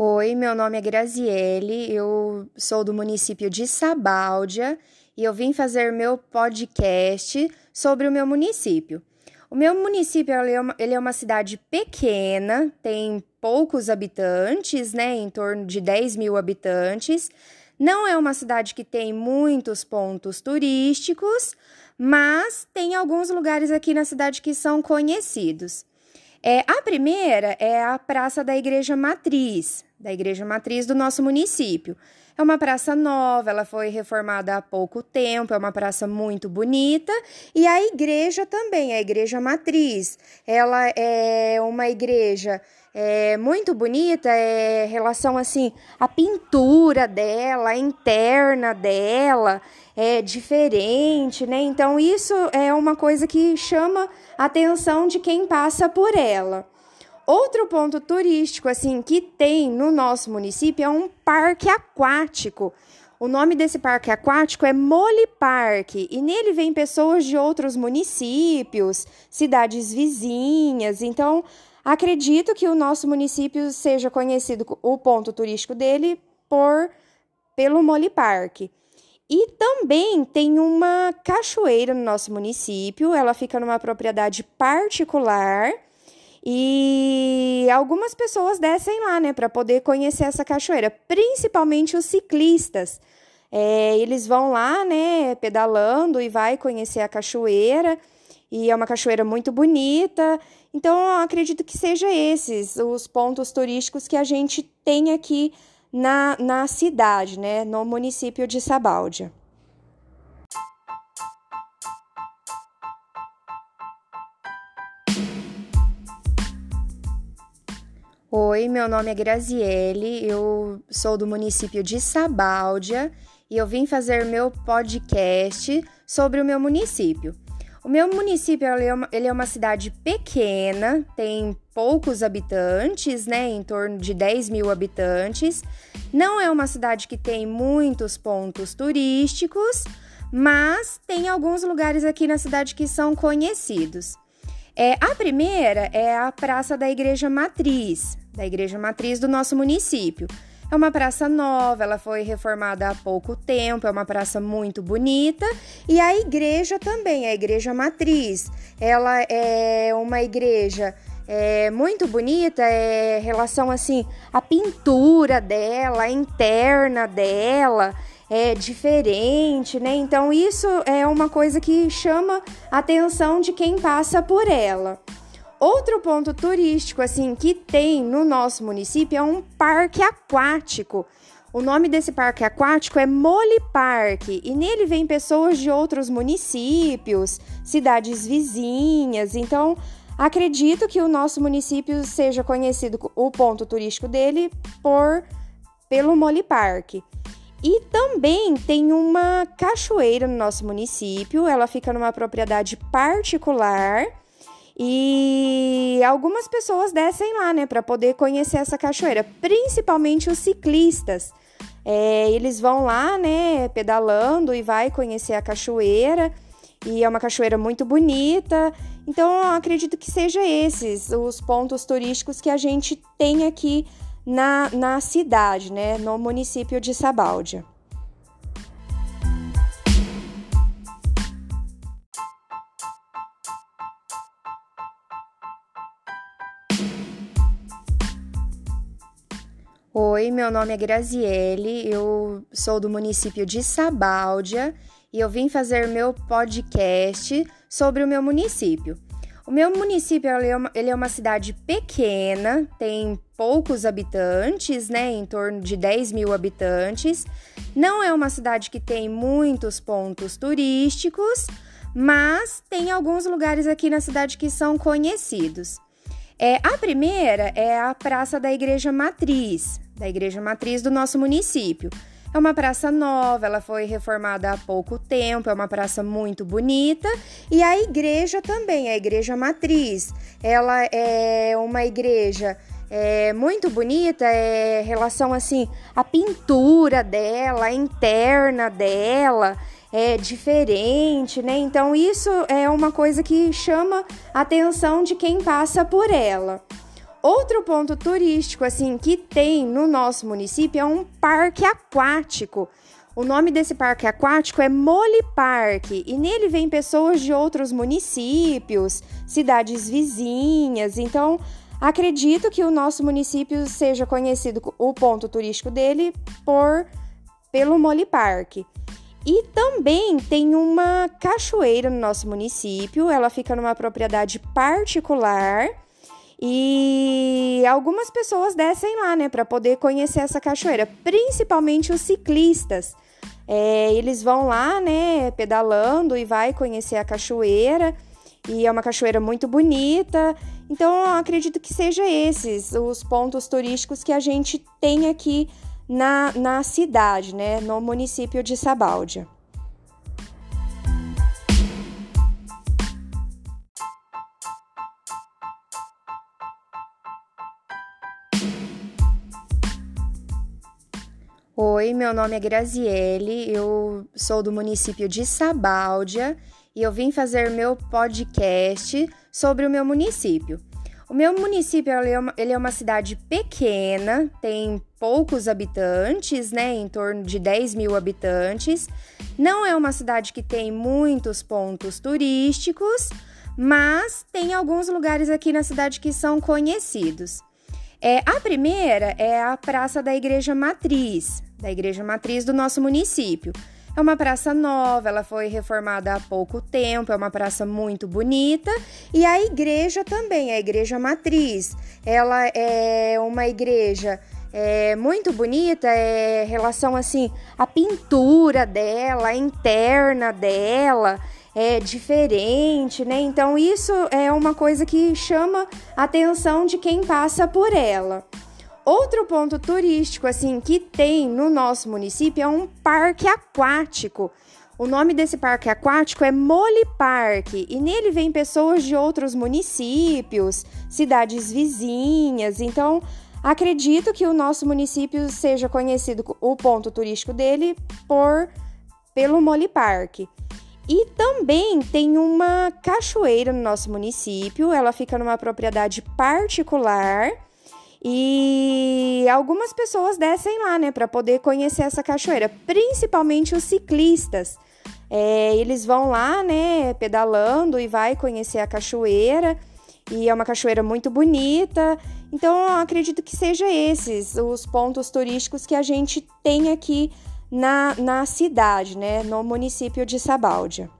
Oi, meu nome é Graziele, eu sou do município de Sabáudia e eu vim fazer meu podcast sobre o meu município. O meu município ele é, uma, é cidade pequena, tem poucos habitantes, né, em torno de 10 mil habitantes. Não é uma cidade que tem muitos pontos turísticos, mas tem alguns lugares aqui na cidade que são conhecidos. É, a primeira é a Praça da Igreja Matriz, da Igreja Matriz do nosso município. É uma praça nova, ela foi reformada há pouco tempo, é uma praça muito bonita. E a igreja também, a Igreja Matriz. Ela é uma igreja é muito bonita, é relação assim, a pintura dela, a interna dela é diferente, né? Então isso é uma coisa que chama a atenção de quem passa por ela. Outro ponto turístico assim que tem no nosso município é um parque aquático. O nome desse parque aquático é Mole Park e nele vem pessoas de outros municípios, cidades vizinhas. Então, acredito que o nosso município seja conhecido o ponto turístico dele por pelo Mole Park. E também tem uma cachoeira no nosso município, ela fica numa propriedade particular e algumas pessoas descem lá, né, para poder conhecer essa cachoeira, principalmente os ciclistas. É, eles vão lá, né, pedalando e vai conhecer a cachoeira. E é uma cachoeira muito bonita. Então, acredito que seja esses os pontos turísticos que a gente tem aqui na, na cidade, né, no município de Sabáudia. Oi, meu nome é Graziele, eu sou do município de Sabáudia e eu vim fazer meu podcast sobre o meu município. O meu município ele é, uma, é cidade pequena, tem poucos habitantes, né? Em torno de 10 mil habitantes. Não é uma cidade que tem muitos pontos turísticos, mas tem alguns lugares aqui na cidade que são conhecidos. É, a primeira é a Praça da Igreja Matriz, da Igreja Matriz do nosso município. É uma praça nova, ela foi reformada há pouco tempo, é uma praça muito bonita. E a igreja também, a Igreja Matriz. Ela é uma igreja é, muito bonita, é relação assim, a pintura dela, a interna dela é diferente, né? Então isso é uma coisa que chama a atenção de quem passa por ela. Outro ponto turístico assim que tem no nosso município é um parque aquático. O nome desse parque aquático é Mole Park e nele vem pessoas de outros municípios, cidades vizinhas. Então, acredito que o nosso município seja conhecido o ponto turístico dele por pelo Mole Park. E também tem uma cachoeira no nosso município, ela fica numa propriedade particular. E algumas pessoas descem lá, né, para poder conhecer essa cachoeira, principalmente os ciclistas. É, eles vão lá, né, pedalando e vai conhecer a cachoeira. E é uma cachoeira muito bonita. Então, acredito que seja esses os pontos turísticos que a gente tem aqui na, na cidade, né, no município de Sabáudia. Oi, meu nome é Graziele, eu sou do município de Sabáudia e eu vim fazer meu podcast sobre o meu município. O meu município ele é, uma, ele é uma cidade pequena, tem poucos habitantes, né? Em torno de 10 mil habitantes. Não é uma cidade que tem muitos pontos turísticos, mas tem alguns lugares aqui na cidade que são conhecidos. É, a primeira é a Praça da Igreja Matriz, da Igreja Matriz do nosso município. É uma praça nova, ela foi reformada há pouco tempo, é uma praça muito bonita. E a igreja também, a Igreja Matriz. Ela é uma igreja é, muito bonita, é relação assim, a pintura dela, a interna dela é diferente, né? Então isso é uma coisa que chama a atenção de quem passa por ela. Outro ponto turístico assim que tem no nosso município é um parque aquático. O nome desse parque aquático é Mole Park e nele vem pessoas de outros municípios, cidades vizinhas. Então, acredito que o nosso município seja conhecido o ponto turístico dele por pelo Mole Park. E também tem uma cachoeira no nosso município, ela fica numa propriedade particular e algumas pessoas descem lá, né, para poder conhecer essa cachoeira, principalmente os ciclistas. É, eles vão lá, né, pedalando e vai conhecer a cachoeira. E é uma cachoeira muito bonita. Então, acredito que seja esses os pontos turísticos que a gente tem aqui na, na cidade, né, no município de Sabáudia. Oi, meu nome é Graziele, eu sou do município de Sabáudia e eu vim fazer meu podcast sobre o meu município. O meu município ele é, uma, é cidade pequena, tem poucos habitantes, né? Em torno de 10 mil habitantes. Não é uma cidade que tem muitos pontos turísticos, mas tem alguns lugares aqui na cidade que são conhecidos. É, a primeira é a Praça da Igreja Matriz, da Igreja Matriz do nosso município. É uma praça nova, ela foi reformada há pouco tempo, é uma praça muito bonita. E a igreja também, a Igreja Matriz. Ela é uma igreja é, muito bonita, é relação assim, a pintura dela, a interna dela é diferente, né? Então isso é uma coisa que chama a atenção de quem passa por ela. Outro ponto turístico assim que tem no nosso município é um parque aquático. O nome desse parque aquático é Mole Park e nele vem pessoas de outros municípios, cidades vizinhas. Então, acredito que o nosso município seja conhecido o ponto turístico dele por pelo Mole Park. E também tem uma cachoeira no nosso município, ela fica numa propriedade particular e algumas pessoas descem lá, né, para poder conhecer essa cachoeira, principalmente os ciclistas. É, eles vão lá, né, pedalando e vai conhecer a cachoeira. E é uma cachoeira muito bonita. Então, acredito que seja esses os pontos turísticos que a gente tem aqui na, na cidade, né, no município de Sabáudia.